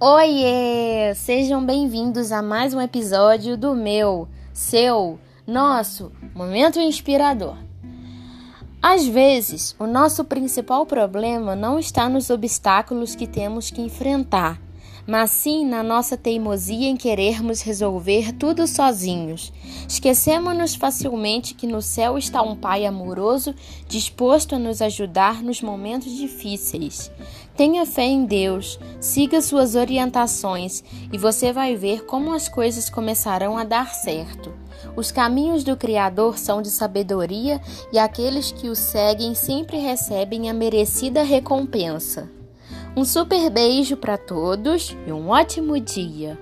Oiê! Sejam bem-vindos a mais um episódio do meu, seu, nosso Momento Inspirador. Às vezes, o nosso principal problema não está nos obstáculos que temos que enfrentar, mas sim na nossa teimosia em querermos resolver tudo sozinhos. Esquecemos-nos facilmente que no céu está um Pai amoroso disposto a nos ajudar nos momentos difíceis. Tenha fé em Deus, siga suas orientações e você vai ver como as coisas começarão a dar certo. Os caminhos do Criador são de sabedoria e aqueles que o seguem sempre recebem a merecida recompensa. Um super beijo para todos e um ótimo dia!